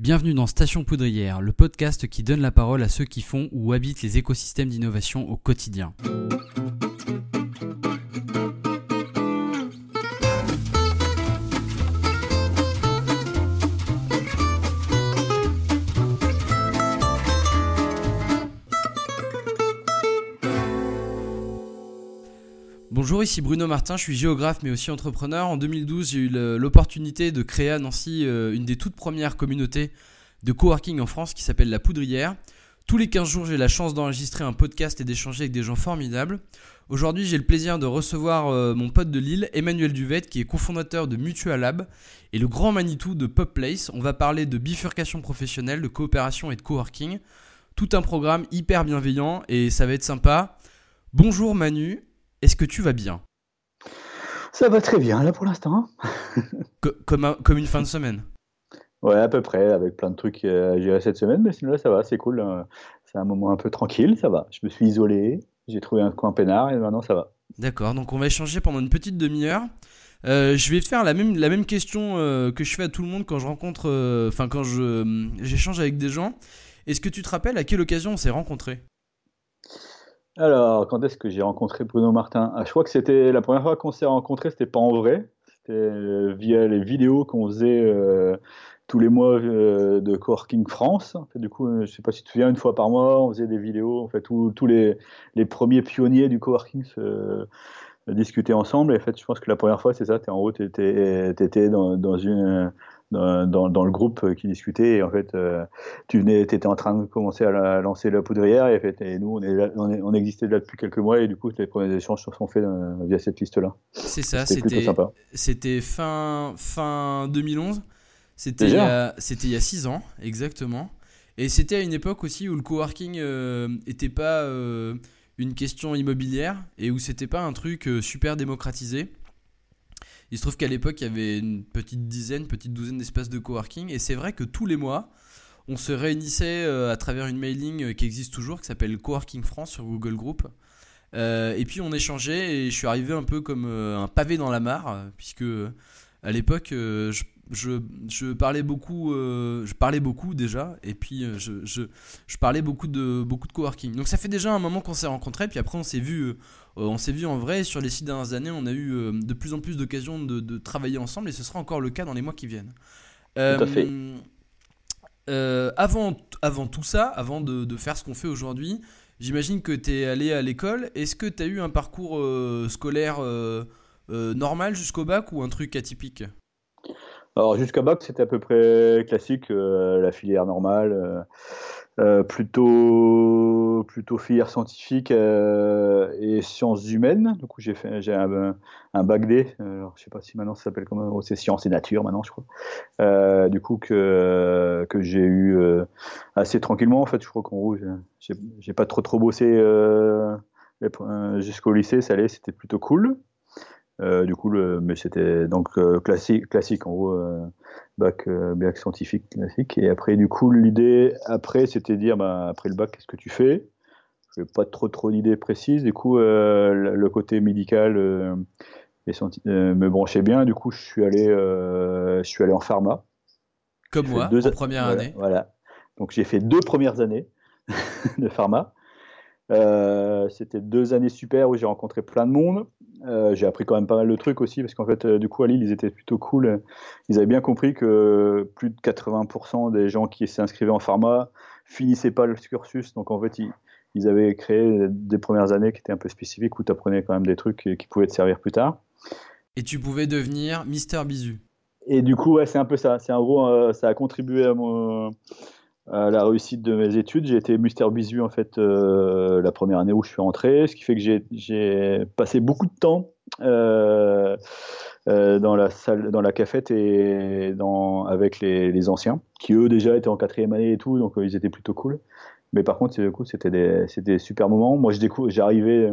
Bienvenue dans Station Poudrière, le podcast qui donne la parole à ceux qui font ou habitent les écosystèmes d'innovation au quotidien. Bonjour, ici Bruno Martin, je suis géographe mais aussi entrepreneur. En 2012, j'ai eu l'opportunité de créer à Nancy euh, une des toutes premières communautés de coworking en France qui s'appelle La Poudrière. Tous les 15 jours, j'ai la chance d'enregistrer un podcast et d'échanger avec des gens formidables. Aujourd'hui, j'ai le plaisir de recevoir euh, mon pote de Lille, Emmanuel Duvette, qui est cofondateur de Mutual Lab et le grand Manitou de Pop Place. On va parler de bifurcation professionnelle, de coopération et de coworking. Tout un programme hyper bienveillant et ça va être sympa. Bonjour Manu, est-ce que tu vas bien? Ça va très bien là pour l'instant. comme, comme une fin de semaine Ouais, à peu près, avec plein de trucs à gérer cette semaine, mais sinon là ça va, c'est cool. Hein. C'est un moment un peu tranquille, ça va. Je me suis isolé, j'ai trouvé un coin peinard et maintenant ça va. D'accord, donc on va échanger pendant une petite demi-heure. Euh, je vais te faire la même, la même question euh, que je fais à tout le monde quand je rencontre, euh, enfin quand je, j'échange avec des gens. Est-ce que tu te rappelles à quelle occasion on s'est rencontrés? Alors, quand est-ce que j'ai rencontré Bruno Martin? Ah, Je crois que c'était la première fois qu'on s'est rencontrés, c'était pas en vrai, c'était via les vidéos qu'on faisait tous les mois euh, de Coworking France. Du coup, euh, je sais pas si tu te souviens, une fois par mois, on faisait des vidéos. En fait, tous les, les, premiers pionniers du coworking se euh, discutaient ensemble. Et en fait, je pense que la première fois, c'est ça. Es, en haut, tu étais, dans, dans, une, dans, dans, le groupe qui discutait. Et en fait, tu venais, étais en train de commencer à lancer la poudrière. Et, en fait, et nous, on, est on, existait là depuis quelques mois. Et du coup, les premiers échanges se sont faits via cette liste-là. C'est ça. C'était fin, fin 2011. C'était il, y a, il y a 6 ans, exactement. Et c'était à une époque aussi où le coworking n'était euh, pas euh, une question immobilière et où c'était pas un truc euh, super démocratisé. Il se trouve qu'à l'époque, il y avait une petite dizaine, petite douzaine d'espaces de coworking. Et c'est vrai que tous les mois, on se réunissait à travers une mailing qui existe toujours, qui s'appelle Coworking France sur Google Group. et puis on échangeait et je suis arrivé un peu comme un pavé dans la mare, puisque à l'époque, je, je, parlais beaucoup, euh, je parlais beaucoup déjà, et puis euh, je, je, je, parlais beaucoup de beaucoup de coworking. Donc ça fait déjà un moment qu'on s'est rencontrés, puis après on s'est vu, euh, on s'est vu en vrai. Sur les six dernières années, on a eu de plus en plus d'occasions de, de, travailler ensemble, et ce sera encore le cas dans les mois qui viennent. Tout à fait. avant, avant tout ça, avant de, de faire ce qu'on fait aujourd'hui, j'imagine que tu es allé à l'école. Est-ce que tu as eu un parcours scolaire normal jusqu'au bac ou un truc atypique? Alors jusqu'à bac, c'était à peu près classique, euh, la filière normale, euh, euh, plutôt plutôt filière scientifique et sciences humaines. Du coup, j'ai fait j'ai un, un, bac D. Alors, je sais pas si maintenant ça s'appelle comment, oh, c'est sciences et nature maintenant, je crois. du coup que que j'ai eu assez tranquillement. En fait, je crois qu'en gros, j'ai pas trop trop bossé jusqu'au lycée. Ça allait, c'était plutôt cool. Euh, du coup, le, mais c'était donc euh, classique, classique en gros, euh, bac, bac scientifique classique. Et après, du coup, l'idée après, c'était de dire, bah, après le bac, qu'est-ce que tu fais? Je n'ai pas trop trop d'idées précises. Du coup, le côté médical me branchait bien. Du coup, je suis allé, je suis allé en pharma. Comme moi, deux en première année. Voilà. Donc j'ai fait deux premières années de pharma. c'était deux années super où j'ai rencontré plein de monde. Euh, j'ai appris quand même pas mal de trucs aussi parce qu'en fait, euh, du coup, à Lille, ils étaient plutôt cool. Ils avaient bien compris que plus de 80% des gens qui s'inscrivaient en pharma finissaient pas le cursus. Donc en fait, ils, avaient créé des premières années qui étaient un peu spécifiques où tu apprenais quand même des trucs qui, pouvaient te servir plus tard. Et tu pouvais devenir Mister Bisu. Et du coup, ouais, c'est un peu ça. C'est en gros, euh, ça a contribué à mon à la réussite de mes études. J'ai été Mister Bisu en fait euh, la première année où je suis rentré, ce qui fait que j'ai passé beaucoup de temps euh, euh, dans la salle, dans la cafette et dans, avec les, les, anciens, qui eux déjà étaient en quatrième année et tout, donc ils étaient plutôt cool. Mais par contre, c'était des, super moments. Moi, j'arrivais,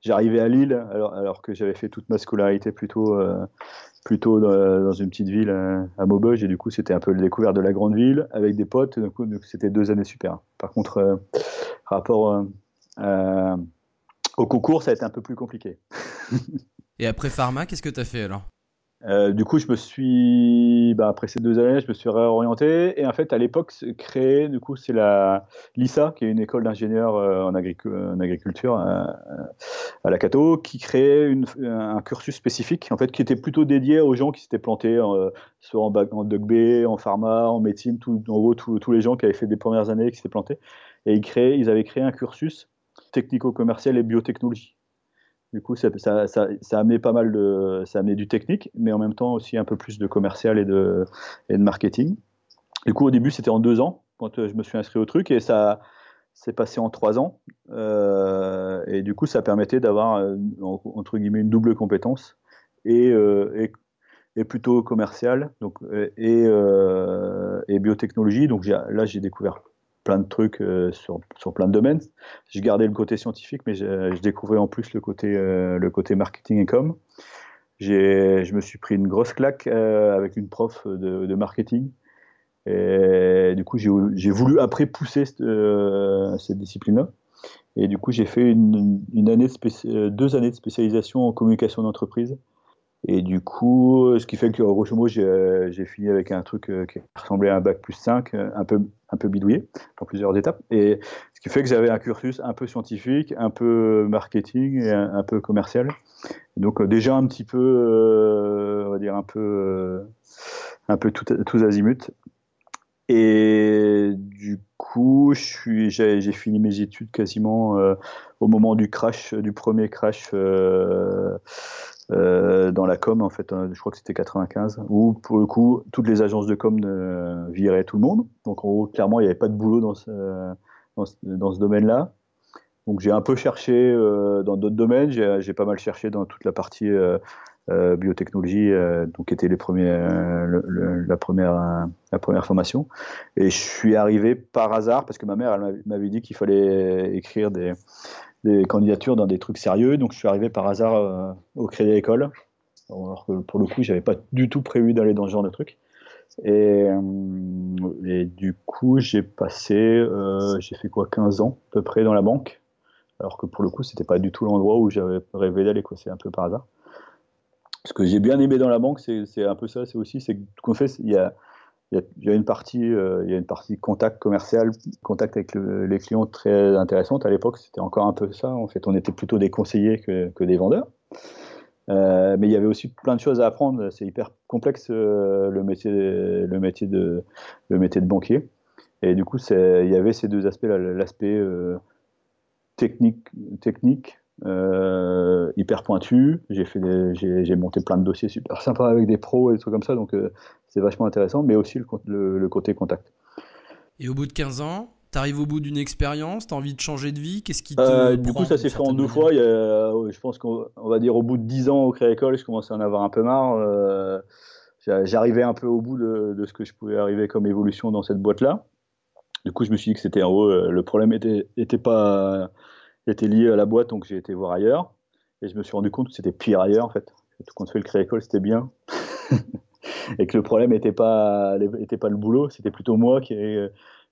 j'arrivais à Lille alors, alors que j'avais fait toute ma scolarité plutôt plutôt dans, une petite ville euh, à Maubeuge et du coup c'était un peu le découvert de la grande ville avec des potes donc c'était deux années super. Par contre euh, rapport euh, au concours ça a été un peu plus compliqué. Et après pharma qu'est-ce que tu as fait alors? Euh, du coup, je me suis, bah, après ces deux années, je me suis réorienté. Et en fait, à l'époque, créé, du coup, c'est la l'ISA, qui est une école d'ingénieurs euh, en, en, agriculture euh, à la Cato, qui créait un cursus spécifique, en fait, qui était plutôt dédié aux gens qui s'étaient plantés, soit en, en B, en pharma, en médecine, en gros, tous les gens qui avaient fait des premières années qui s'étaient plantés. Et ils, créaient, ils avaient créé un cursus technico-commercial et biotechnologie. Du coup, ça, ça, pas mal de, ça a amené du technique, mais en même temps aussi un peu plus de commercial et de, et de marketing. Du coup, au début, c'était en deux ans quand euh, je me suis inscrit au truc et ça s'est passé en trois ans. Euh, et du coup, ça permettait d'avoir euh, entre guillemets une double compétence et, et, plutôt commercial donc et biotechnologie. Donc là, j'ai découvert plein de trucs euh, sur, sur, plein de domaines. Je gardais le côté scientifique, mais je, découvrais en plus le côté, euh, le côté marketing et com. Je me suis pris une grosse claque euh, avec une prof de, marketing. Et du coup, j'ai voulu après pousser cette, cette discipline-là. Et du coup, j'ai fait une, une année deux années de spécialisation en communication d'entreprise et du coup, ce qui fait que, grosso modo, j'ai fini avec un truc euh, qui ressemblait à un bac plus 5, euh, un peu, un peu bidouillé, dans plusieurs étapes. Et ce qui fait que j'avais un cursus un peu scientifique, un peu marketing et un, peu commercial. donc, euh, déjà un petit peu, on va dire, un peu, un peu tous azimuts. Et du coup, j'ai fini mes études quasiment au moment du crash, du premier crash euh, dans la com, en fait, hein, je crois que c'était 95, où pour le coup, toutes les agences de com euh, viraient tout le monde. Donc en gros, clairement, il n'y avait pas de boulot dans ce, dans ce, domaine-là. Donc j'ai un peu cherché euh, dans d'autres domaines, j'ai pas mal cherché dans toute la partie euh, euh biotechnologie, donc qui était les premiers, le, la, première, la première formation. Et je suis arrivé par hasard, parce que ma mère m'avait dit qu'il fallait écrire des, des candidatures dans des trucs sérieux. Donc je suis arrivé par hasard euh, au Crédit École. Alors que pour le coup, j'avais pas du tout prévu d'aller dans ce genre de truc. Et, euh, du coup, j'ai passé, euh, j'ai fait quoi, 15 ans à peu près dans la banque. Alors que pour le coup, c'était pas du tout l'endroit où j'avais rêvé d'aller. C'est un peu par hasard. Ce que j'ai bien aimé dans la banque, c'est un peu ça, c'est aussi, c'est qu'on fait, il y a, il y, a, une partie, euh, il y a une partie contact commercial, contact avec les clients très intéressante. À l'époque, c'était encore un peu ça. En fait, on était plutôt des conseillers que, des vendeurs. Euh, mais il y avait aussi plein de choses à apprendre. C'est hyper complexe euh, le métier, le métier de, le métier de banquier. Et du coup, il y avait ces deux aspects, l'aspect technique, technique euh, hyper pointu. J'ai fait, j'ai monté plein de dossiers super sympas avec des pros et des trucs comme ça, donc euh, c'est vachement intéressant, mais aussi le, le, côté contact. Et au bout de 15 ans, tu arrives au bout d'une expérience, tu as envie de changer de vie, qu'est-ce qui te euh, Du coup, ça s'est fait en deux fois. Il y a, je pense qu'on va dire au bout de 10 ans au Créa-École, je commençais à en avoir un peu marre. J'arrivais un peu au bout de, de, ce que je pouvais arriver comme évolution dans cette boîte-là. Du coup, je me suis dit que c'était en haut, le problème était, était pas était lié à la boîte, donc j'ai été voir ailleurs. Et je me suis rendu compte que c'était pire ailleurs, en fait. Quand on fait le créa-école, c'était bien. et que le problème n'était pas, était pas le boulot, c'était plutôt moi qui,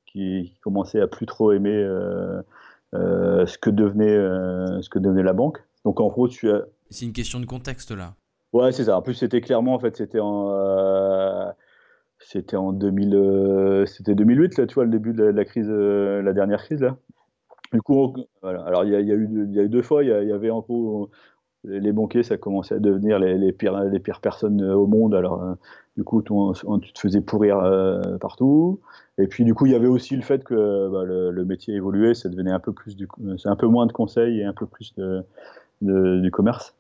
qui, commençait à plus trop aimer euh, euh, ce, que devenait, euh, ce que devenait la banque. Donc en gros, tu as... C'est une question de contexte là. Ouais, c'est ça. En plus, c'était clairement, en fait, c'était en, c'était en 2000, c'était 2008 là, tu vois, le début de la crise, la dernière crise là. Du coup. Alors il y, a, eu, deux fois, il y, avait gros les banquiers, ça commençait à devenir les, pires, les pires personnes au monde. Alors euh, du coup, tu te faisais pourrir euh, partout. Et puis du coup, il y avait aussi le fait que bah, le, métier évoluait, ça devenait un peu plus c'est un peu moins de conseils et un peu plus de, du commerce.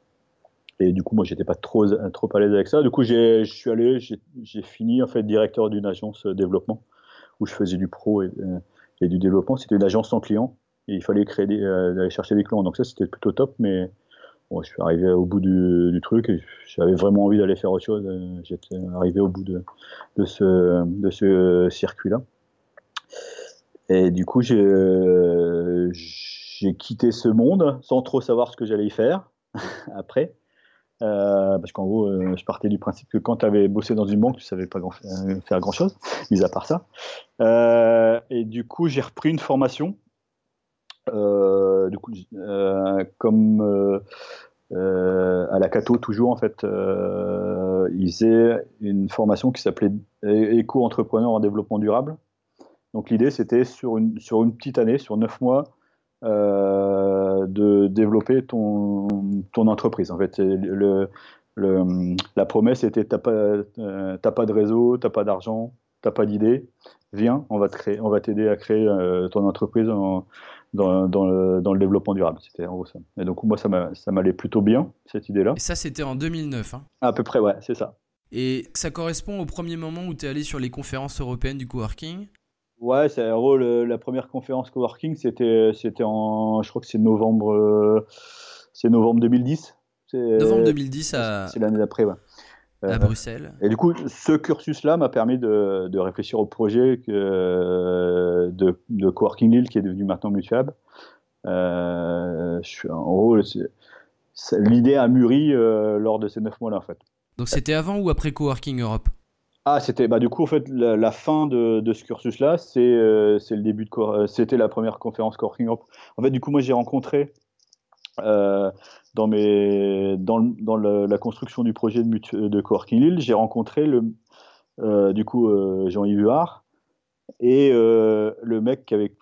Et du coup, moi, j'étais pas trop trop à l'aise avec ça. Du coup, je suis allé, j'ai fini en fait directeur d'une agence développement où je faisais du pro et, et du développement. C'était une agence sans clients il fallait créer des, euh, aller chercher des clients. Donc ça, c'était plutôt top, mais bon, je suis arrivé au bout du, truc et j'avais vraiment envie d'aller faire autre chose. J'étais arrivé au bout de, ce, de ce circuit-là. Et du coup, j'ai quitté ce monde sans trop savoir ce que j'allais y faire après. Euh, parce qu'en gros, euh, je partais du principe que quand tu avais bossé dans une banque, tu savais pas faire grand chose, mis à part ça. Euh, et du coup, j'ai repris une formation euh, du coup, euh, comme euh, à la Cato toujours en fait, ils faisaient une formation qui s'appelait éco-entrepreneur en développement durable. Donc l'idée, c'était sur une, sur une petite année, sur neuf mois, de développer ton, ton entreprise. En fait, le, le, la promesse était t'as pas, euh, pas de réseau, t'as pas d'argent, t'as pas d'idée, viens, on va t'aider à créer euh, ton entreprise dans, dans, le, dans, le, développement durable. C'était en gros ça. Et donc moi ça m'allait plutôt bien cette idée-là. Et ça c'était en 2009. Hein. À peu près ouais, c'est ça. Et ça correspond au premier moment où tu es allé sur les conférences européennes du coworking? Ouais, c'est en gros la première conférence coworking, c'était c'était en je crois que c'est novembre euh, c'est novembre 2010. Novembre 2010 à. C'est l'année d'après, ouais. À euh, Bruxelles. Et du coup, ce cursus-là m'a permis de, de, réfléchir au projet que, de, de Coworking Lille qui est devenu maintenant Mutuab. Euh, je suis, en gros, l'idée a mûri euh, lors de ces neuf mois-là, en fait. Donc c'était avant ou après Coworking Europe? Ah, c'était bah du coup en fait la, fin de, de ce cursus-là, c'est c'est le début de c'était la première conférence Coworking Europe. En fait, du coup, moi j'ai rencontré euh, dans, la construction du projet de, de Coworking Lille, j'ai rencontré euh, du coup euh, Jean-Yves Huard et le mec qui avait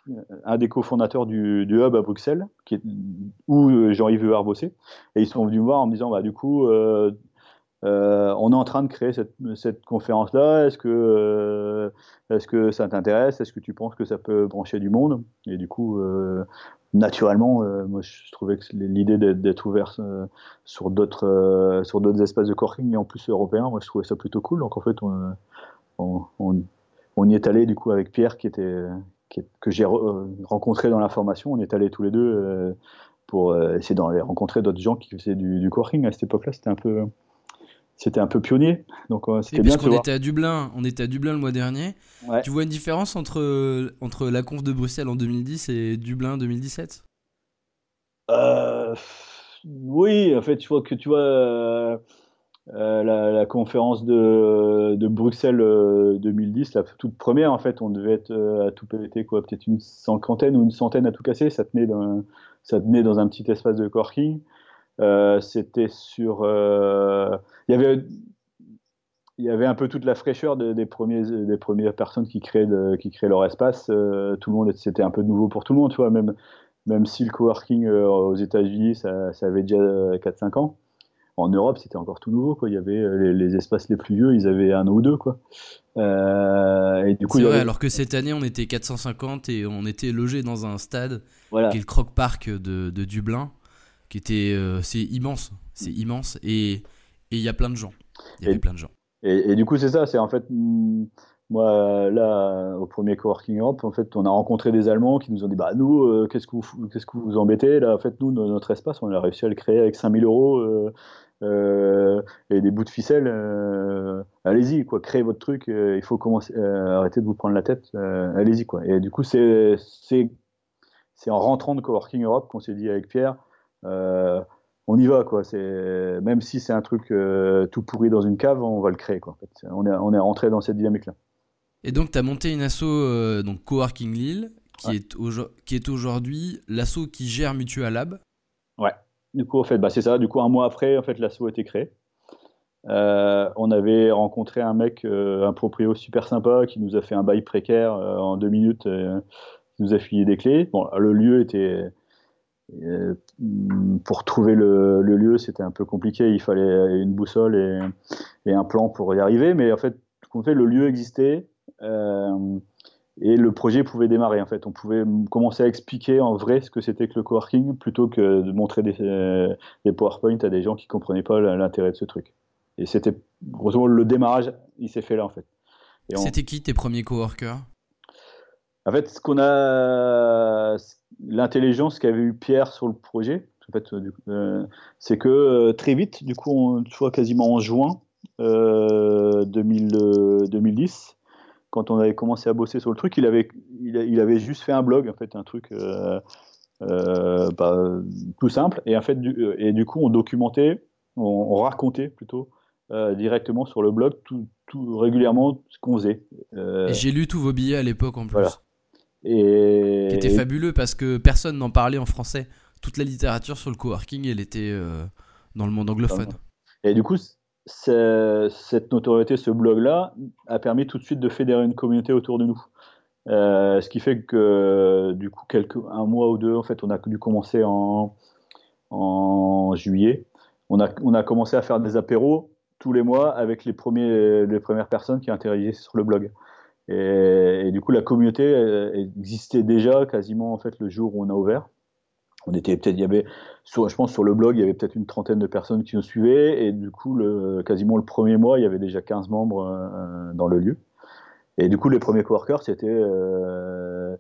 un des cofondateurs du, hub à Bruxelles, où Jean-Yves Huard bossait, et ils sont venus me voir en me disant bah du coup on est en train de créer cette, cette conférence-là. Est-ce que, est-ce que ça t'intéresse? Est-ce que tu penses que ça peut brancher du monde? Et du coup, naturellement, euh, moi je trouvais que l'idée d'être ouvert euh, sur d'autres euh, sur d'autres espaces de coworking et en plus européens, moi je trouvais ça plutôt cool. Donc en fait, on, on, y est allé du coup avec Pierre qui était que j'ai rencontré dans la formation. On est allé tous les deux pour essayer de rencontrer d'autres gens qui faisaient du, du à cette époque-là. C'était un peu c'était un peu pionnier. Donc euh, c'était bien. Parce était à Dublin, on était à Dublin le mois dernier. Tu vois une différence entre entre la conf de Bruxelles en 2010 et Dublin 2017 euh, Oui, en fait, tu vois que tu vois euh, la, conférence de, de Bruxelles 2010, la toute première, en fait, on devait être à tout péter quoi, peut-être une cinquantaine ou une centaine à tout casser. Ça tenait dans ça tenait dans un petit espace de coworking. Euh, c'était sur. Euh, il y avait il y avait un peu toute la fraîcheur des, premiers, des premières personnes qui créent, qui créent leur espace. Euh, tout le monde, c'était un peu nouveau pour tout le monde, tu vois. Même, même si le coworking aux États-Unis, ça, ça, avait déjà 4-5 ans. En Europe, c'était encore tout nouveau, quoi. Il y avait les, espaces les plus vieux, ils avaient un ou deux, quoi. et du coup, c'est vrai, alors que cette année, on était 450 et on était logé dans un stade qui est le Croc Park de, de Dublin qui était euh, c'est immense, c'est immense et il y a plein de gens. Il y avait plein de gens. Et, du coup c'est ça, c'est en fait mm, moi là au premier coworking Europe, en fait on a rencontré des Allemands qui nous ont dit bah nous euh, qu'est-ce que vous qu'est-ce que vous embêtez là en fait nous notre espace on a réussi à le créer avec 5000 euros. Euh, et des bouts de ficelle, allez-y, quoi, créez votre truc, il faut commencer, arrêter de vous prendre la tête, allez-y, quoi. Et du coup, c'est, c'est, c'est en rentrant de Coworking Europe qu'on s'est dit avec Pierre, on y va quoi. C'est même si c'est un truc euh, tout pourri dans une cave, on va le créer quoi. On est on est rentré dans cette dynamique là. Et donc tu as monté une asso euh, donc Coworking Lille qui est qui est aujourd'hui l'asso qui gère Mutual Lab. Ouais. Du coup en fait bah c'est ça. Du coup un mois après en fait l'asso a été créée. on avait rencontré un mec, un proprio super sympa qui nous a fait un bail précaire en deux minutes, qui nous a filé des clés. Bon, le lieu était euh, pour trouver le, lieu, c'était un peu compliqué. Il fallait une boussole et, un plan pour y arriver. Mais en fait, fait le lieu existait euh, et le projet pouvait démarrer. En fait, on pouvait commencer à expliquer en vrai ce que c'était que le coworking plutôt que de montrer des, euh, des PowerPoint à des gens qui comprenaient pas l'intérêt de ce truc. Et c'était grosso le démarrage, il s'est fait là en fait. C'était qui tes premiers coworkers? En fait, ce qu'on a, l'intelligence qu'avait eu Pierre sur le projet, en fait, euh, c'est que euh, très vite, du coup, on, soit quasiment en juin 2010, euh, quand on avait commencé à bosser sur le truc, il avait, il, avait juste fait un blog, en fait, un truc bah, tout simple, et en fait, du, et du coup, on documentait, on, racontait plutôt directement sur le blog tout, tout régulièrement ce qu'on faisait. j'ai lu tous vos billets à l'époque en plus. Et... Qui était fabuleux parce que personne n'en parlait en français. Toute la littérature sur le coworking, elle était euh, dans le monde anglophone. Et du coup, cette notoriété, ce blog-là, a permis tout de suite de fédérer une communauté autour de nous. Euh, ce qui fait que du coup, quelques, un mois ou deux, en fait, on a dû commencer en, en juillet. On a, on a commencé à faire des apéros tous les mois avec les, premiers, les premières personnes qui interagissaient sur le blog. Et, du coup, la communauté existait déjà quasiment en fait le jour où on a ouvert. On était peut-être, il y avait, sur, je pense sur le blog, il y avait peut-être une trentaine de personnes qui nous suivaient, et du coup, le, quasiment le premier mois, il y avait déjà 15 membres euh, dans le lieu. Et du coup, les premiers coworkers, c'était euh,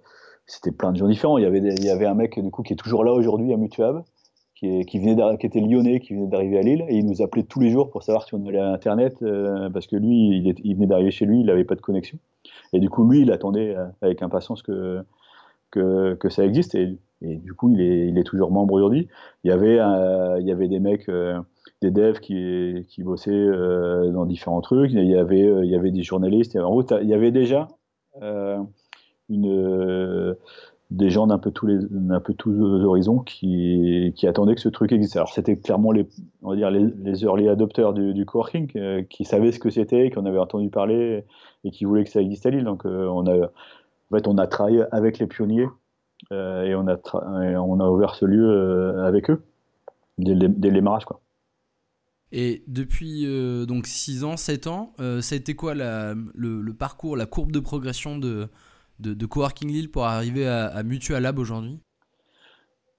c'était plein de gens différents. Il y avait, il y avait un mec du coup qui est toujours là aujourd'hui à Mutuab, qui, venait qui était lyonnais, qui venait d'arriver à Lille, et il nous appelait tous les jours pour savoir si on allait à Internet, euh, parce que lui, il, venait d'arriver chez lui, il n'avait pas de connexion. Et du coup, lui, il attendait euh, avec impatience que, ça existe. Et, du coup, il est, toujours membre aujourd'hui. Il y avait, euh, des mecs, des devs qui, bossaient dans différents trucs. Il y avait, il y avait des journalistes. En gros, il y avait déjà une des gens d'un peu tous les un peu tous horizons qui, qui attendaient que ce truc existe. Alors c'était clairement les on va dire les, les early adopters du, du coworking euh, qui savaient ce que c'était, qu'on avait entendu parler et qui voulaient que ça existe à Lille. Donc euh, on a en fait on a travaillé avec les pionniers euh, et on a on a ouvert ce lieu avec eux dès, dès, le démarrage quoi. Et depuis donc 6 ans, 7 ans, ça a été quoi le, parcours, la courbe de progression de, de, Coworking Lille pour arriver à, à Mutual Lab aujourd'hui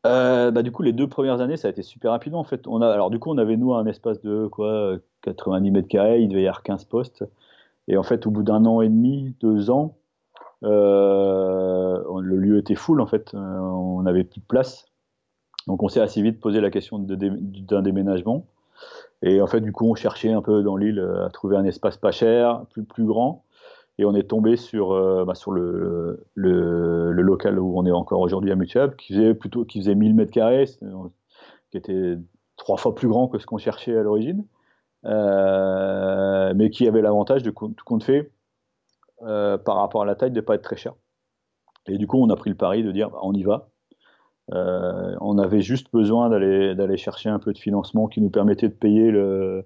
euh, bah, du coup, les deux premières années, ça a été super rapidement. En fait, on a, alors du coup, on avait nous un espace de quoi, 90 mètres carrés, il devait y avoir 15 postes. Et en fait, au bout d'un an et demi, deux ans, euh, le lieu était full. En fait, euh, on n'avait plus de place. Donc, on s'est assez vite posé la question d'un déménagement. Et en fait, du coup, on cherchait un peu dans l'île à trouver un espace pas cher, plus, plus grand et on est tombé sur, euh, bah, sur le, le, local où on est encore aujourd'hui à Mutuab, qui faisait plutôt qui faisait 1000 mètres carrés, qui était trois fois plus grand que ce qu'on cherchait à l'origine, euh, mais qui avait l'avantage de tout compte fait euh, par rapport à la taille de ne pas être très cher. Et du coup, on a pris le pari de dire bah, on y va. on avait juste besoin d'aller chercher un peu de financement qui nous permettait de payer le,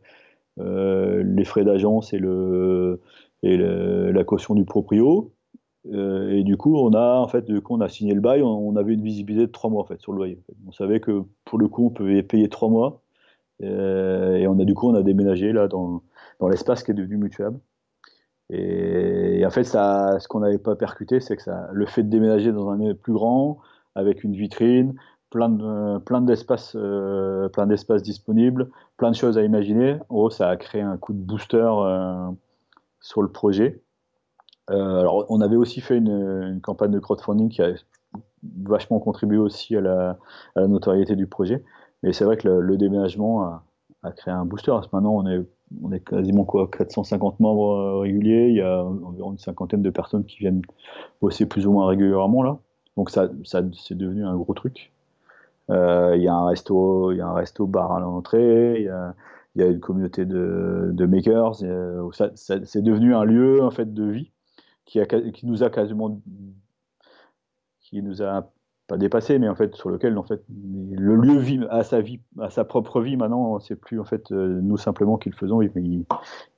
les frais d'agence et le et la caution du proprio. Euh, et du coup, on a en fait, a signé le bail, on, avait une visibilité de trois mois en fait sur le loyer. On savait que pour le coup, on pouvait payer trois mois. Euh, et on a du coup, on a déménagé là dans, dans l'espace qui est devenu mutuable. Et, en fait, ça, ce qu'on n'avait pas percuté, c'est que ça, le fait de déménager dans un plus grand, avec une vitrine, plein de, plein d'espaces, euh, plein d'espaces disponibles, plein de choses à imaginer. En gros, ça a créé un coup de booster sur le projet. Euh, alors, on avait aussi fait une, campagne de crowdfunding qui a vachement contribué aussi à la, notoriété du projet. Mais c'est vrai que le, déménagement a, créé un booster. Maintenant, on est, on est quasiment quoi, 450 membres euh, réguliers. Il y a environ une cinquantaine de personnes qui viennent bosser plus ou moins régulièrement là. Donc ça, ça c'est devenu un gros truc. Euh, il y a un resto, il y a un resto bar à l'entrée. Il y a, il y a une communauté de, makers. c'est devenu un lieu en fait de vie qui, nous a quasiment, qui nous a pas dépassé, mais en fait sur lequel en fait le lieu vit à sa vie, à sa propre vie. Maintenant, c'est plus en fait euh, nous simplement qui le faisons. Il,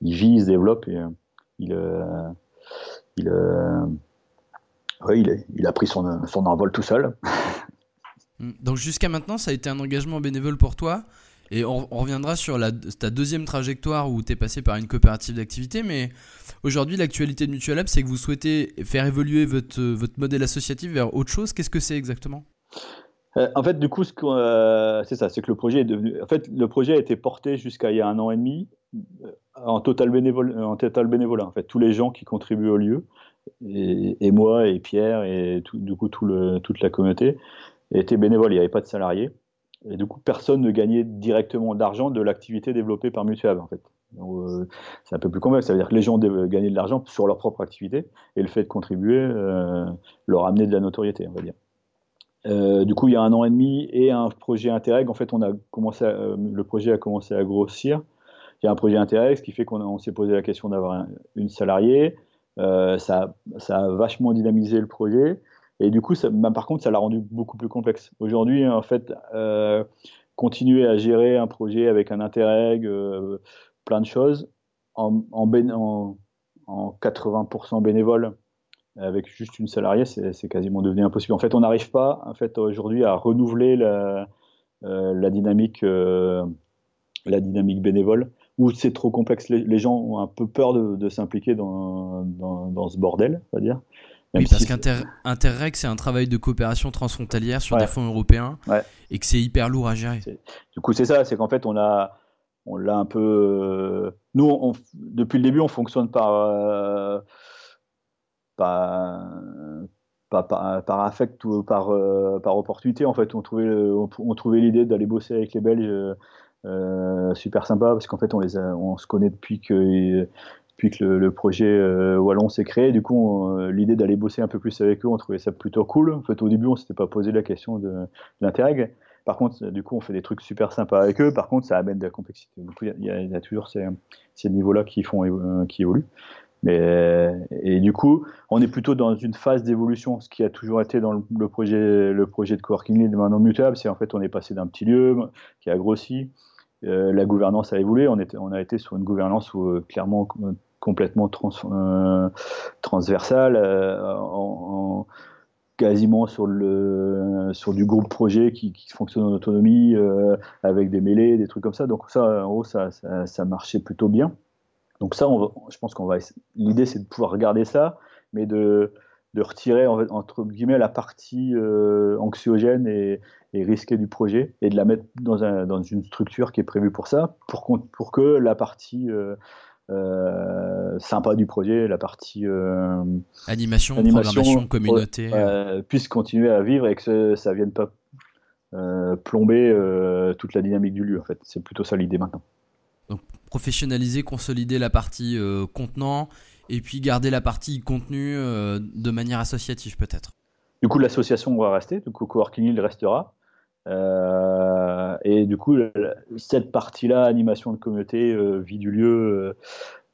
il, vit, il se développe et euh, il, euh, il, il, il, a pris son envol tout seul. Donc jusqu'à maintenant, ça a été un engagement bénévole pour toi. Et on, reviendra sur ta deuxième trajectoire où tu es passé par une coopérative d'activité. Mais aujourd'hui, l'actualité de Mutual Lab, c'est que vous souhaitez faire évoluer votre, modèle associatif vers autre chose. Qu'est-ce que c'est exactement? Euh, en fait, du coup, euh, c'est ça, c'est que le projet est devenu. En fait, le projet a été porté jusqu'à il y a un an et demi euh, en total, bénévolat. En fait, tous les gens qui contribuent au lieu, et, moi et Pierre et du coup toute la communauté étaient bénévoles. Il n'y avait pas de salariés. Et du coup, personne ne gagnait directement d'argent de l'activité développée par Mutual, en fait. Euh, c'est un peu plus complexe. Ça veut dire que les gens gagnaient de l'argent sur leur propre activité et le fait de contribuer euh, leur amenait de la notoriété, on va dire. Euh, du coup, il y a un an et demi et un projet Interreg. En fait, on a commencé le projet a commencé à grossir. Il y a un projet Interreg, ce qui fait qu'on s'est posé la question d'avoir une salariée. ça, ça, a vachement dynamisé le projet. Et du coup, bah, par contre, ça l'a rendu beaucoup plus complexe. Aujourd'hui, en fait, euh, continuer à gérer un projet avec un Interreg, euh, plein de choses en, en, en 80% bénévole avec juste une salariée, c'est quasiment devenu impossible. En fait, on n'arrive pas en fait, aujourd'hui à renouveler la, euh, dynamique, la dynamique bénévole, ou c'est trop complexe. Les, gens ont un peu peur de, s'impliquer dans, ce bordel, on va dire. Oui, parce qu'Interreg, c'est un travail de coopération transfrontalière sur des fonds européens et que c'est hyper lourd à gérer. Du coup, c'est ça, c'est qu'en fait, on a, on l'a un peu. Euh, nous, depuis le début, on fonctionne par, euh, par, par, affect ou par, euh, par opportunité. En fait, on trouvait, on, trouvait l'idée d'aller bosser avec les Belges super sympa parce qu'en fait, on, les on se connaît depuis que, que le, projet Wallon s'est créé. Du coup, l'idée d'aller bosser un peu plus avec eux, on trouvait ça plutôt cool. En fait, au début, on s'était pas posé la question de, de l'intérêt. Par contre, du coup, on fait des trucs super sympas avec eux. Par contre, ça amène de la complexité. il y, a toujours ces, niveaux-là qui, euh, qui évoluent. Mais, et du coup, on est plutôt dans une phase d'évolution. Ce qui a toujours été dans le, projet, le projet de Coworking Lead maintenant mutable, c'est en fait on est passé d'un petit lieu qui a grossi. Euh, la gouvernance a évolué. On, était, on a été sur une gouvernance où, euh, clairement complètement transversale. en, quasiment sur, du groupe projet qui, fonctionne en autonomie, euh, avec des mêlées, des trucs comme ça. Donc ça, en gros, ça, marchait plutôt bien. Donc ça, je pense qu'on va... L'idée, c'est de pouvoir regarder ça, mais de, retirer, entre guillemets, la partie euh, anxiogène et, risquée du projet et de la mettre dans, un, dans, une structure qui est prévue pour ça, pour, que la partie... Euh, euh, sympa du projet, la partie euh, animation, animation, communauté, euh, puisse continuer à vivre et que ça vienne pas plomber toute la dynamique du lieu. En fait, c'est plutôt ça l'idée maintenant. Donc professionnaliser, consolider la partie contenant et puis garder la partie contenu de manière associative peut-être. Du coup, l'association va rester, du coup, Coworking il restera. Euh, et du coup, cette partie-là, animation de communauté, euh, vie du lieu,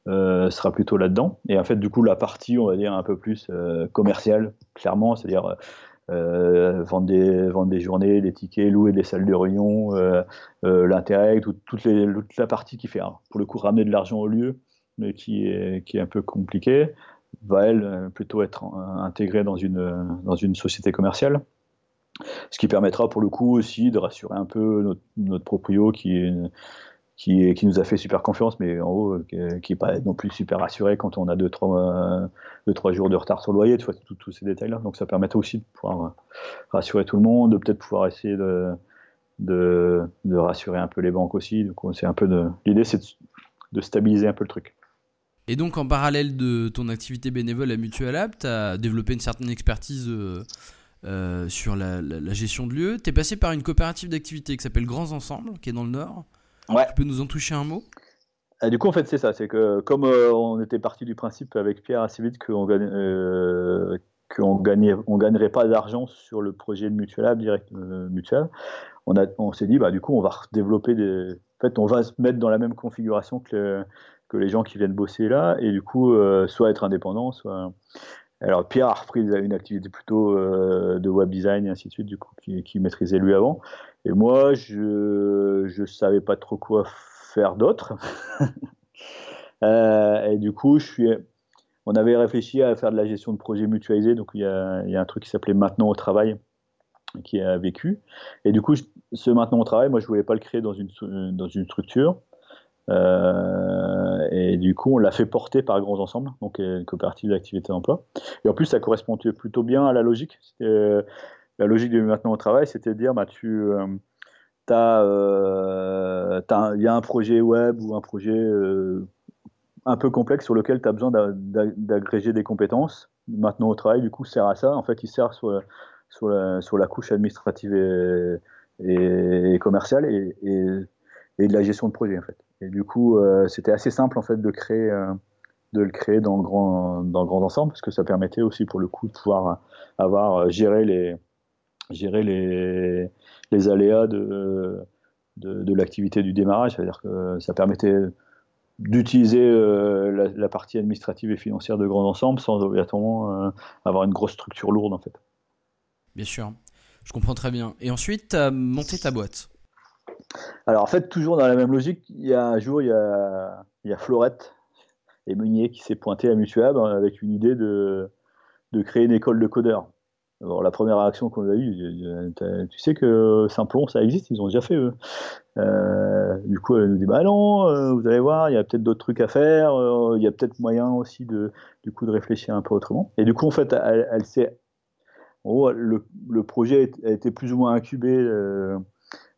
euh, sera plutôt là-dedans. Et en fait, du coup, la partie, on va dire, un peu plus commerciale, clairement, c'est-à-dire vendre, des, journées, des tickets, louer des salles de réunion, l'intérêt, toute, la partie qui fait, hein, pour le coup, ramener de l'argent au lieu, mais qui est, un peu compliquée, va, elle, plutôt être intégrée dans une société commerciale. Ce qui permettra pour le coup aussi de rassurer un peu notre, notre proprio qui, qui, nous a fait super confiance, mais en haut, qui n'est pas non plus super rassuré quand on a 2-3 deux, trois, jours de retard sur le loyer, tous ces détails-là. Donc ça permettra aussi de pouvoir rassurer tout le monde, de peut-être pouvoir essayer de, de, rassurer un peu les banques aussi. L'idée, c'est de, stabiliser un peu le truc. Et donc, en parallèle de ton activité bénévole à Mutual tu as développé une certaine expertise euh, euh, sur la, gestion de lieux. Tu es passé par une coopérative d'activité qui s'appelle Grands Ensembles, qui est dans le Nord. Ouais. Tu peux nous en toucher un mot? Ah, du coup, en fait, c'est ça. C'est que comme euh, on était parti du principe avec Pierre assez vite qu'on gagne, euh, gagnait, on gagnerait pas d'argent sur le projet de Mutual direct Mutual, on, a, on s'est dit, bah, du coup, on va développer des. En fait, on va se mettre dans la même configuration que, que les gens qui viennent bosser là, et du coup, soit être indépendant, soit. Alors Pierre a repris une activité plutôt euh, de web design et ainsi de suite, du coup, qui, maîtrisait lui avant. Et moi, je ne savais pas trop quoi faire d'autre. euh, et du coup, je suis, on avait réfléchi à faire de la gestion de projets mutualisés. Donc il y a, il y a un truc qui s'appelait Maintenant au travail qui a vécu. Et du coup, ce Maintenant au travail, moi, je voulais pas le créer dans une, dans une structure. Euh, et du coup, on l'a fait porter par Grands Ensembles, donc une coopérative d'activité d'emploi. Et en plus, ça correspondait plutôt bien à la logique. Euh, la logique de maintenant au travail, c'était de dire, bah, tu euh, euh il y a un projet web ou un projet un peu complexe sur lequel tu as besoin d'agréger des compétences. Maintenant au travail, du coup, sert à ça. En fait, il sert sur la, couche administrative et, et, commerciale et, et, de la gestion de projet, en fait. Et du coup, euh, c'était assez simple en fait de créer, euh, de le créer dans le grand, dans le grand ensemble, parce que ça permettait aussi pour le coup de pouvoir avoir euh, géré les, gérer les, les aléas de, de, l'activité du démarrage, c'est-à-dire que ça permettait d'utiliser la, partie administrative et financière de grand ensemble sans obligatoirement avoir une grosse structure lourde en fait. Bien sûr, je comprends très bien. Et ensuite, tu ta boîte. Alors en fait, toujours dans la même logique, il y a un jour, il y a, Florette et Meunier qui s'est pointé à Mutuab avec une idée de, créer une école de codeurs. Alors, la première réaction qu'on a eue, tu sais que Simplon, ça existe, ils ont déjà fait eux. Euh, du coup, elle nous dit bah non, euh, vous allez voir, il y a peut-être d'autres trucs à faire, euh, il y a peut-être moyen aussi de, du coup, de réfléchir un peu autrement. Et du coup, en fait, elle, elle s'est, le, le, projet a été plus ou moins incubé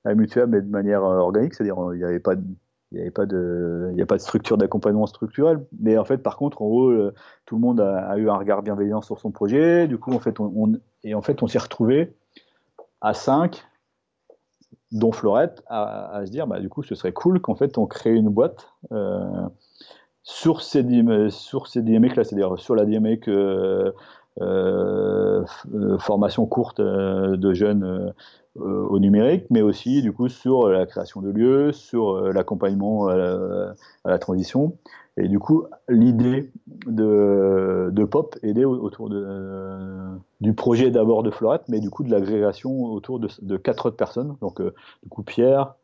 à mais de manière organique, c'est-à-dire il n'y avait pas de il n'y avait pas de, il a pas de structure d'accompagnement structurel. Mais en fait, par contre, en gros, euh, tout le monde a, eu un regard bienveillant sur son projet. Du coup, en fait, on, et en fait, on s'est retrouvé à 5, dont Florette, à, se dire, bah, du coup, ce serait cool qu'en fait, on crée une boîte euh, sur ces, sur ces DMX-là, c'est-à-dire sur la DMX euh, formation courte de jeunes euh, au numérique, mais aussi du coup sur la création de lieux, sur euh, l'accompagnement à, la transition. Et du coup, l'idée de, de, Pop est autour du projet d'abord de Florette, mais du coup de l'agrégation autour de, quatre autres personnes. Donc, euh, du coup, Pierre,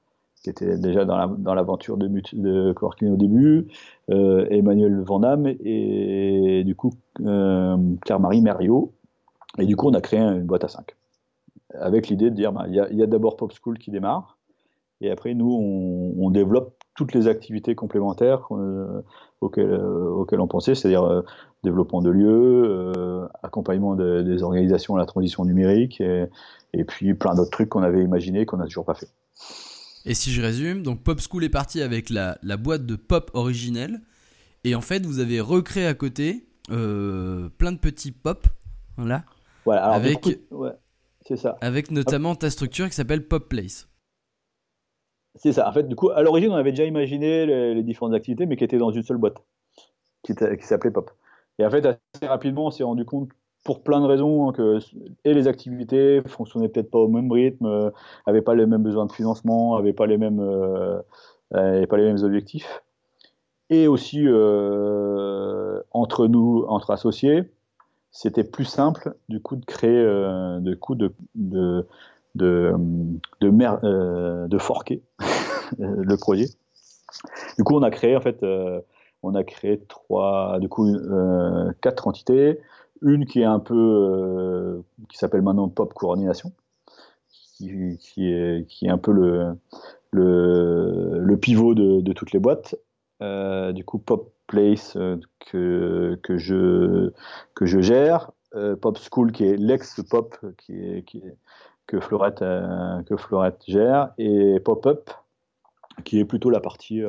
qui était déjà dans l'aventure la, de, de au début, Emmanuel Vandam et, et, du coup Claire-Marie Mériot. Et du coup, on a créé une boîte à 5 avec l'idée de dire, bah, il y a, d'abord Pop School qui démarre, et après nous, on, développe toutes les activités complémentaires euh, auxquelles, euh, auxquelles, on pensait, c'est-à-dire euh, développement de lieux, accompagnement des organisations à la transition numérique, et, puis plein d'autres trucs qu'on avait imaginés qu'on n'a toujours pas fait. Et si je résume, donc Pop School est parti avec la, la boîte de pop originelle, et en fait vous avez recréé à côté plein de petits pop, voilà, voilà avec, c'est ça. Avec notamment ta structure qui s'appelle Pop Place. C'est ça. En fait, du coup, à l'origine, on avait déjà imaginé les, différentes activités, mais qui étaient dans une seule boîte, qui, s'appelait Pop. Et en fait, assez rapidement, on s'est rendu compte, pour plein de raisons, que et les activités fonctionnaient peut-être pas au même rythme, n'avaient pas les mêmes besoins de financement, n'avaient pas les mêmes, euh, pas les mêmes objectifs. Et aussi, euh, entre nous, entre associés, c'était plus simple du coup de créer, euh, coup de de de de, euh, forquer le projet. Du coup, on a créé en fait, euh, on a créé trois, du coup, quatre entités. Une qui est un peu, qui s'appelle maintenant Pop Coordination, qui, qui, est, qui est un peu le, le, pivot de, de, toutes les boîtes. du coup, Pop Place euh, que, que, je, que je gère, euh, Pop School qui est l'ex-pop qui que, Florette, euh, que Florette gère, et Pop-Up qui est plutôt la partie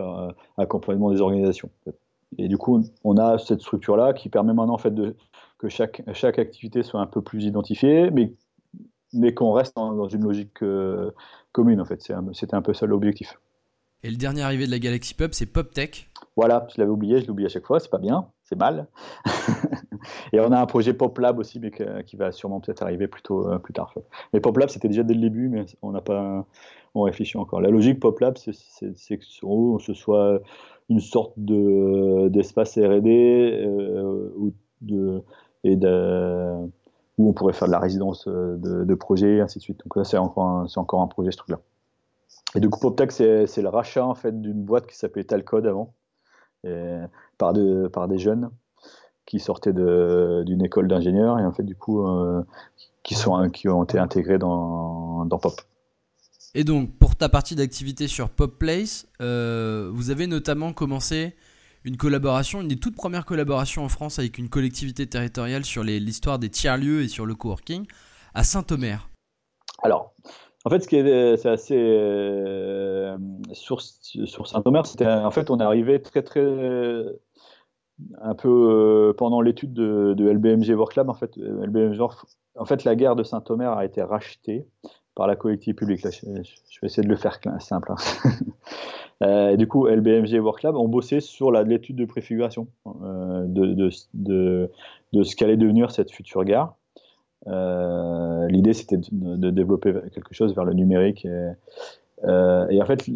accompagnement des organisations. Et du coup, on a cette structure-là qui permet maintenant en fait, de, que chaque, chaque activité soit un peu plus identifiée, mais, mais qu'on reste dans, une logique commune. En fait. C'était un peu ça l'objectif. Et le dernier arrivé de la Galaxy Pop, c'est PopTech. Voilà, je l'avais oublié, je l'oublie à chaque fois, c'est pas bien, c'est mal. et on a un projet PopLab aussi, mais qui va sûrement peut-être arriver plutôt euh, plus tard. Mais PopLab, c'était déjà dès le début, mais on n'a pas, on réfléchit encore. La logique PopLab, c'est que ce soit une sorte de d'espace R&D euh, de, on pourrait faire de la résidence euh, de, projets, ainsi de suite. Donc là, c'est encore, un projet ce truc-là. Et du coup, PopTech, c'est le rachat en fait d'une boîte qui s'appelait Talcode avant, par, de, par des jeunes qui sortaient d'une école d'ingénieurs et en fait du coup euh, qui, ont été intégrés dans, dans Pop. Et donc pour ta partie d'activité sur Pop Place, euh, vous avez notamment commencé une collaboration, une des toutes premières collaborations en France avec une collectivité territoriale sur l'histoire des tiers-lieux et sur le coworking à Saint-Omer. Alors, en fait, ce qui est, c'est assez euh, sur, Saint-Omer, c'était en fait on est arrivé très très un peu euh, pendant l'étude de, LBMG Work Lab. En fait, LBMG, en fait, la gare de Saint-Omer a été rachetée par la collectivité publique. je, vais essayer de le faire simple. Hein. Euh, et du coup, LBMG Work Lab ont bossé sur l'étude de préfiguration de, de, ce qu'allait devenir cette future gare. Euh, l'idée, c'était de, développer quelque chose vers le numérique. Et, euh, en fait,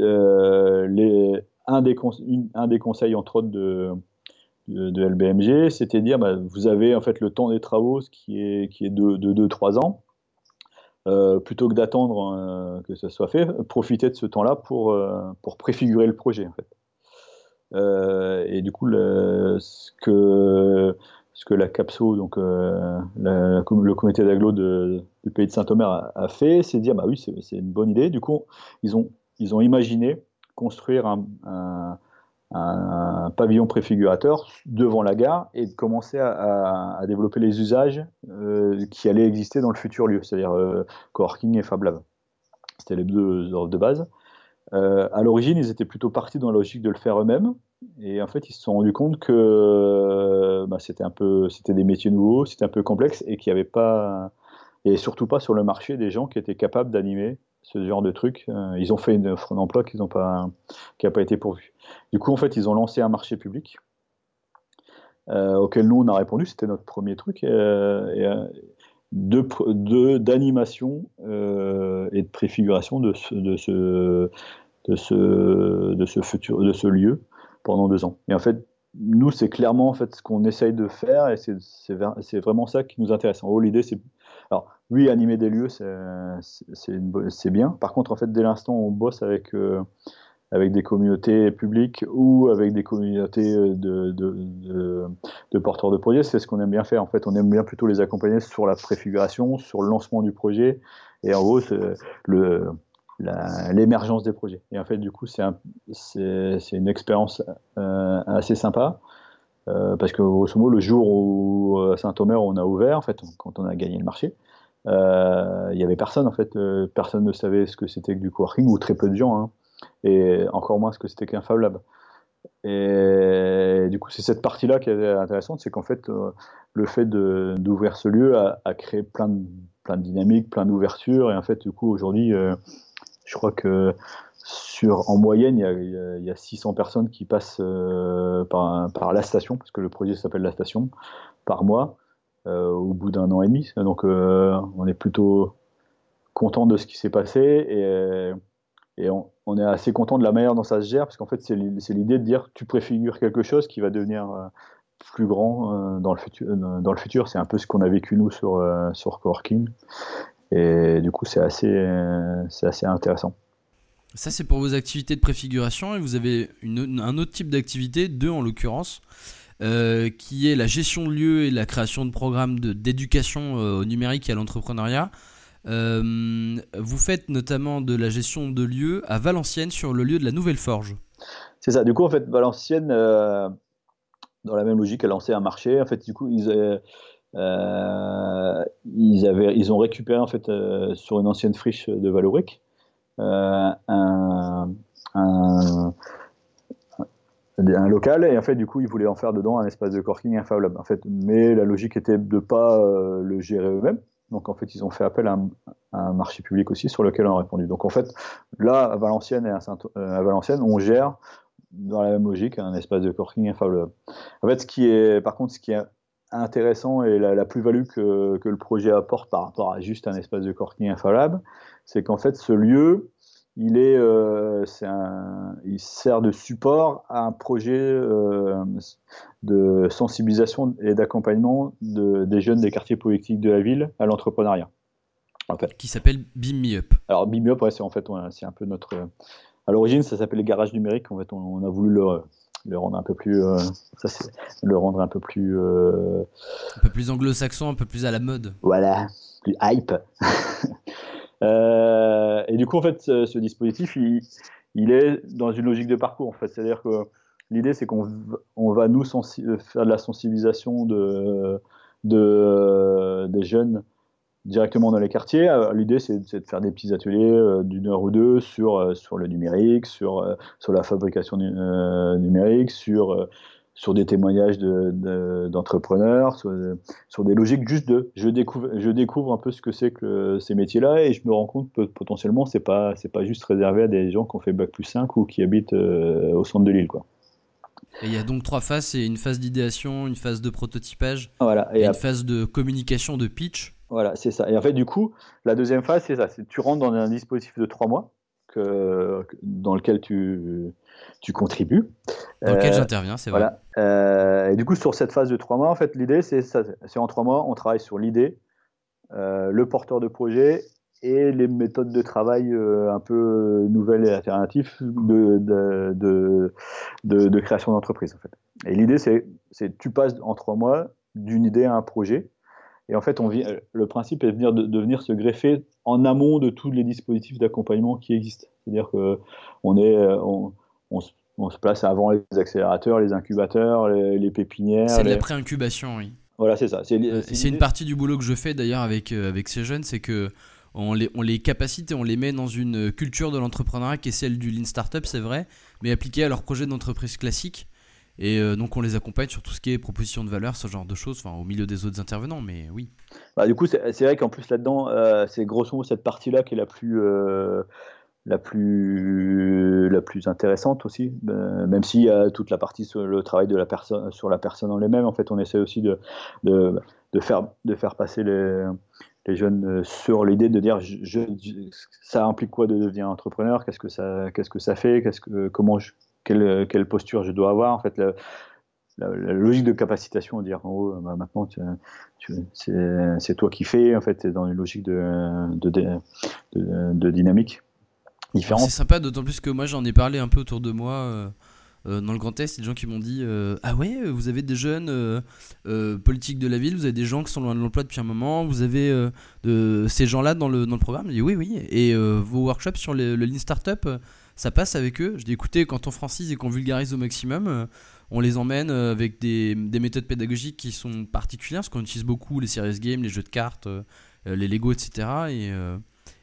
un, des conseils, entre autres, de, LBMG, c'était de dire bah, vous avez en fait le temps des travaux, ce qui est de 2-3 ans. Plutôt que d'attendre que ça soit fait, profiter de ce temps-là pour, pour préfigurer le projet en fait. et du coup, ce que ce que la CAPSO, donc le comité d'agglo du pays de Saint-Omer a, fait, c'est dire bah oui, c'est une bonne idée. Du coup, ils ont, ils ont imaginé construire un, pavillon préfigurateur devant la gare et de commencer à, développer les usages euh, qui allaient exister dans le futur lieu, c'est-à-dire euh, coworking et Fab Lab. C'était les deux ordres de base. Euh, à l'origine, ils étaient plutôt partis dans la logique de le faire eux-mêmes. Et en fait, ils se sont rendus compte que bah, c'était un peu, c'était des métiers nouveaux, c'était un peu complexe et qu'il n'y avait pas, et surtout pas sur le marché des gens qui étaient capables d'animer ce genre de truc. Euh, ils ont fait une offre d'emploi qui n'a pas, été pourvue. Du coup, en fait, ils ont lancé un marché public euh, auquel nous, on a répondu. C'était notre premier truc. Euh, de d'animation et de préfiguration de ce, de ce, de ce, de ce futur, de ce lieu pendant deux ans. Et en fait, nous, c'est clairement en fait ce qu'on essaye de faire et c'est vraiment ça qui nous intéresse. En gros, l'idée, c'est alors oui, animer des lieux, c'est bien. Par contre, en fait, dès l'instant où on bosse avec, euh, avec des communautés publiques ou avec des communautés euh, de, porteurs de projets, c'est ce qu'on aime bien faire. En fait, on aime bien plutôt les accompagner sur la préfiguration, sur le lancement du projet, et en gros, l'émergence des projets. Et en fait, du coup, c'est une expérience euh, assez sympa. Parce que grosso modo, le jour où à Saint-Omer on a ouvert, en fait, quand on a gagné le marché, euh, il n'y avait personne en fait, euh, personne ne savait ce que c'était que du coworking ou très peu de gens, hein. et encore moins ce que c'était qu'un Fab Lab. Et du coup, c'est cette partie-là qui est intéressante, c'est qu'en fait, euh, le fait d'ouvrir ce lieu a, créé plein de, plein de dynamiques, plein d'ouvertures, et en fait, du coup, aujourd'hui, je crois que sur, en moyenne, il y, a, 600 personnes qui passent par, par, la station, parce que le projet s'appelle la station, par mois. Euh, au bout d'un an et demi. Donc euh, on est plutôt content de ce qui s'est passé et, on, est assez content de la manière dont ça se gère parce qu'en fait c'est l'idée de dire tu préfigures quelque chose qui va devenir euh, plus grand dans le futur. C'est un peu ce qu'on a vécu nous sur sur Coworking et du coup c'est assez intéressant. Ça c'est pour vos activités de préfiguration et vous avez un autre type d'activité, deux en l'occurrence, euh, qui est la gestion de lieux et la création de programmes d'éducation euh, au numérique et à l'entrepreneuriat. Euh, vous faites notamment de la gestion de lieux à Valenciennes sur le lieu de la Nouvelle Forge. C'est ça. Du coup, en fait, Valenciennes, dans la même logique, a lancé un marché. En fait, du coup, ils, ils ont récupéré en fait sur une ancienne friche de Valoric un, un, un local et en fait du coup ils voulaient en faire dedans un espace de corking un en fait mais la logique était de pas euh, le gérer eux-mêmes. Donc en fait ils ont fait appel à un, marché public aussi sur lequel on a répondu. Donc en fait là à Valenciennes et euh, Valenciennes on gère dans la même logique un espace de corking un en fait ce qui est par contre ce qui est intéressant et la, plus-value que, que, le projet apporte par rapport à juste un espace de corking Lab c'est qu'en fait ce lieu il, est, euh, un, il sert de support à un projet euh, de sensibilisation et d'accompagnement de, des jeunes des quartiers politiques de la ville à l'entrepreneuriat. En fait. Qui s'appelle Beam Me Up. Alors Beam Me Up, ouais, c'est en fait c'est un peu notre. À l'origine, ça s'appelait les garages numériques. En fait, on, a voulu le, le, rendre un peu plus, euh, ça, le rendre un peu plus, un peu plus anglo-saxon, un peu plus à la mode. Voilà, plus hype. Euh, et du coup, en fait, ce, dispositif, il, est dans une logique de parcours. En fait, c'est-à-dire que l'idée, c'est qu'on on va nous faire de la sensibilisation de, de, des jeunes directement dans les quartiers. Euh, l'idée, c'est de faire des petits ateliers euh, d'une heure ou deux sur, sur le numérique, sur, sur la fabrication numérique, sur sur des témoignages d'entrepreneurs, de, sur, des logiques juste de je découvre, je découvre un peu ce que c'est que ces métiers-là et je me rends compte que potentiellement c'est pas c'est pas juste réservé à des gens qui ont fait bac plus 5 ou qui habitent euh, au centre de l'île quoi. Et il y a donc trois phases, c'est une phase d'idéation, une phase de prototypage, voilà, et, une phase de communication, de pitch. Voilà, c'est ça. Et en fait, du coup, la deuxième phase, c'est ça. Tu rentres dans un dispositif de trois mois que, dans lequel tu, tu contribues. Dans lequel euh, j'interviens, c'est vrai. Voilà. Euh, et du coup, sur cette phase de trois mois, en fait, l'idée, c'est c'est en trois mois, on travaille sur l'idée, euh, le porteur de projet et les méthodes de travail un peu nouvelles et alternatives de, de, de, création d'entreprise. En fait. Et l'idée, c'est tu passes en trois mois d'une idée à un projet. Et en fait, on vient, le principe est de venir, de, venir se greffer en amont de tous les dispositifs d'accompagnement qui existent. C'est-à-dire qu'on est, on, on, on, se place avant les accélérateurs, les incubateurs, les, pépinières. C'est de la pré-incubation, oui. Voilà, c'est ça. C'est une partie du boulot que je fais d'ailleurs avec, euh, avec ces jeunes, c'est que on les, on les capacite et on les met dans une culture de l'entrepreneuriat qui est celle du Lean Startup, c'est vrai, mais appliquée à leur projet d'entreprise classique. Et euh, donc on les accompagne sur tout ce qui est proposition de valeur, ce genre de choses, enfin, au milieu des autres intervenants, mais oui. Bah, du coup, c'est vrai qu'en plus là-dedans, euh, c'est grosso modo cette partie-là qui est la plus, euh, la plus, la plus intéressante aussi, même s'il y a toute la partie sur le travail de la sur la personne en elle-même. En fait, on essaie aussi de, de, de faire, de faire passer les, les jeunes sur l'idée de dire ça implique quoi de devenir entrepreneur, qu'est-ce que ça, que ça fait, qu'est-ce que, comment je, quelle, posture je dois avoir. En fait, la, logique de capacitation, dire haut, bah, maintenant c'est toi qui fais, en fait, dans une logique de, de, de, dynamique différente. C'est sympa, d'autant plus que moi j'en ai parlé un peu autour de moi. Euh, euh, dans le Grand Est, il y a des gens qui m'ont dit euh, Ah ouais, vous avez des jeunes politiques de la ville, vous avez des gens qui sont loin de l'emploi depuis un moment, vous avez ces gens-là dans le, dans le programme. Je dis Oui, oui. Et vos workshops sur le, le Lean Startup, ça passe avec eux. Je dis écoutez, quand on francise et qu'on vulgarise au maximum, euh, on les emmène euh, avec des, méthodes pédagogiques qui sont particulières, parce qu'on utilise beaucoup les serious games, les jeux de cartes, euh, les Lego, etc. Et,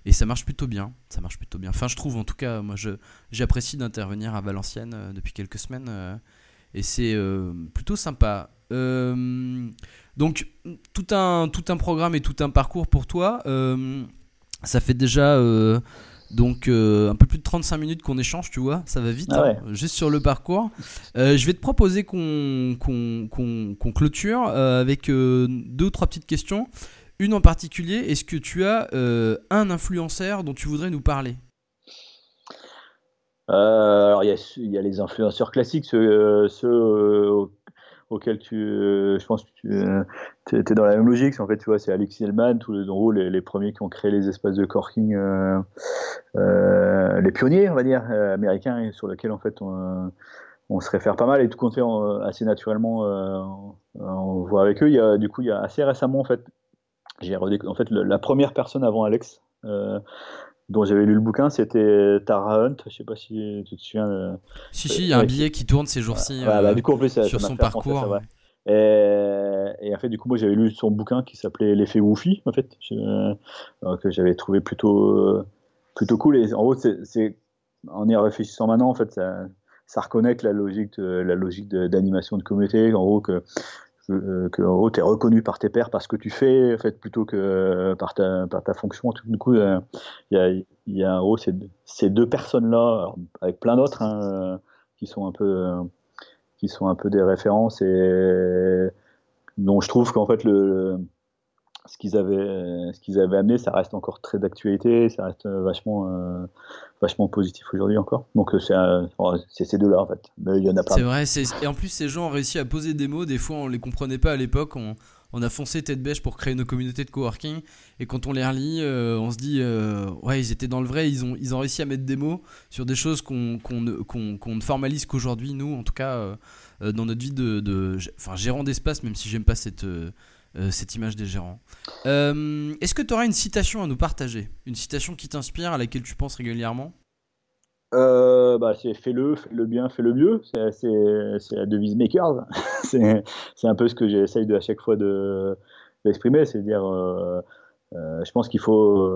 et, ça marche plutôt bien. Ça marche plutôt bien. Enfin, je trouve, en tout cas, moi, j'apprécie d'intervenir à Valenciennes depuis quelques semaines. et c'est plutôt sympa. donc, tout un, tout un programme et tout un parcours pour toi. ça fait déjà donc euh, un peu plus de 35 minutes qu'on échange, tu vois, ça va vite, ah hein, juste sur le parcours. Euh, je vais te proposer qu'on clôture euh, avec deux ou trois petites questions. Une en particulier, est-ce que tu as un influenceur dont tu voudrais nous parler? Alors il y, a les influenceurs classiques, ceux, ceux auquel tu, euh, je pense euh, es, dans la même logique. En fait, tu vois, c'est Alexis Hellman, tous les, en les, premiers qui ont créé les espaces de corking, euh, les pionniers, on va dire, américains, sur lesquels en fait on, se réfère pas mal et tout compte fait assez naturellement, on voit avec eux. Y a, du coup, il y a assez récemment en fait, j'ai en fait la première personne avant Alex dont j'avais lu le bouquin, c'était Tara Hunt. Je sais pas si tu te souviens. Euh, si, si, il y a un billet qui tourne ces jours-ci bah, euh, du coup, sur son parcours. et, en fait, du coup, moi, j'avais lu son bouquin qui s'appelait L'effet Woofy, en fait, euh, que j'avais trouvé plutôt, plutôt cool. Et en gros, c'est, en y réfléchissant maintenant, en fait, ça, ça reconnaît la logique, la logique d'animation de, de communauté. En gros, que que, que en tu es reconnu par tes pairs parce que tu fais, en fait, plutôt que par ta, par ta fonction. Du coup, euh, il y, a, y a en gros ces, ces deux personnes-là, avec plein d'autres, hein, qui sont un peu qui sont un peu des références et dont je trouve qu'en fait le, ce qu'ils avaient ce qu'ils avaient amené ça reste encore très d'actualité ça reste vachement euh, vachement positif aujourd'hui encore. Donc euh, c'est ces deux-là en fait. Mais il y en a pas. C'est vrai. Et en plus ces gens ont réussi à poser des mots. Des fois on les comprenait pas à l'époque. On, on, a foncé tête bêche pour créer nos communautés de coworking. Et quand on les relit, euh, on se dit euh, ouais ils étaient dans le vrai. Ils ont ils ont réussi à mettre des mots sur des choses qu'on qu'on ne, qu'on ne formalise qu'aujourd'hui nous en tout cas dans notre vie de, de enfin gérant d'espace même si j'aime pas cette cette image des gérants. Euh, est-ce que tu auras une citation à nous partager? Une citation qui t'inspire, à laquelle tu penses régulièrement? Euh, bah, c'est fais-le, fais-le bien, fais-le mieux. C'est la devise Makers. c'est un peu ce que j'essaye à chaque fois d'exprimer. De, c'est dire, euh, je pense qu'il faut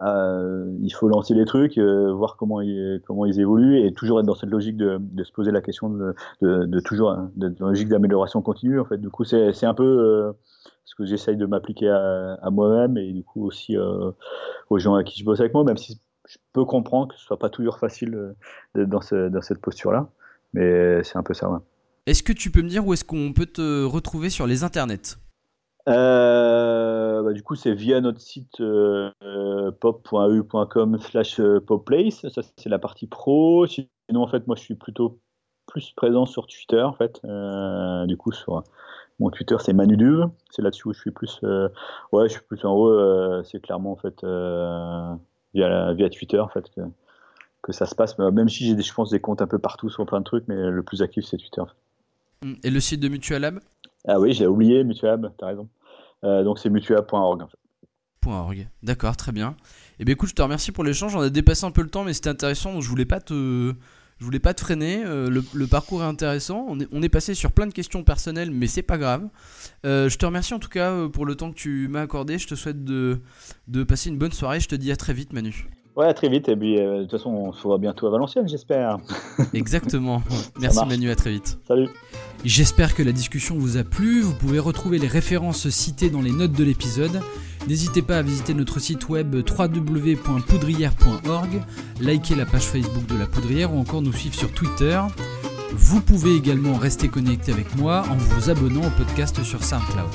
il faut lancer les trucs, euh, voir comment ils, évoluent et toujours être dans cette logique de, de se poser la question de, de, toujours hein, de, logique d'amélioration continue. En fait, du coup, c'est un peu euh, ce que j'essaye de m'appliquer à, moi-même et du coup aussi euh, aux gens à qui je bosse avec moi, même si je peux comprendre que ce soit pas toujours facile dans, dans cette posture-là, mais c'est un peu ça. Est-ce que tu peux me dire où est-ce qu'on peut te retrouver sur les internets? Euh, bah, du coup, c'est via notre site euh, pop.eu.com slash euh, popplace. Ça, c'est la partie pro. Sinon, en fait, moi, je suis plutôt plus présent sur Twitter, en fait. du coup, sur Mon Twitter, c'est Manuduve. C'est là-dessus où je suis plus. ouais, je suis plus en haut. c'est clairement en fait via, Twitter en fait que, que ça se passe. Même si j'ai, je pense, des comptes un peu partout sur plein de trucs, mais le plus actif, c'est Twitter. Et le site de Mutualab Ah oui, j'ai oublié Mutualab, t'as raison. donc c'est mutualab.org en. .org. D'accord, très bien. Et eh bien écoute, je te remercie pour l'échange. On a dépassé un peu le temps, mais c'était intéressant. Je voulais pas te, je voulais pas te freiner. Euh, le, parcours est intéressant. On est, passé sur plein de questions personnelles, mais c'est pas grave. Euh, je te remercie en tout cas euh, pour le temps que tu m'as accordé. Je te souhaite de, de passer une bonne soirée. Je te dis à très vite, Manu. Ouais, à très vite. Et puis, de toute façon, on se voit bientôt à Valenciennes, j'espère. Exactement. Merci, Manu. À très vite. Salut. J'espère que la discussion vous a plu. Vous pouvez retrouver les références citées dans les notes de l'épisode. N'hésitez pas à visiter notre site web www.poudrière.org, liker la page Facebook de la Poudrière ou encore nous suivre sur Twitter. Vous pouvez également rester connecté avec moi en vous abonnant au podcast sur SoundCloud.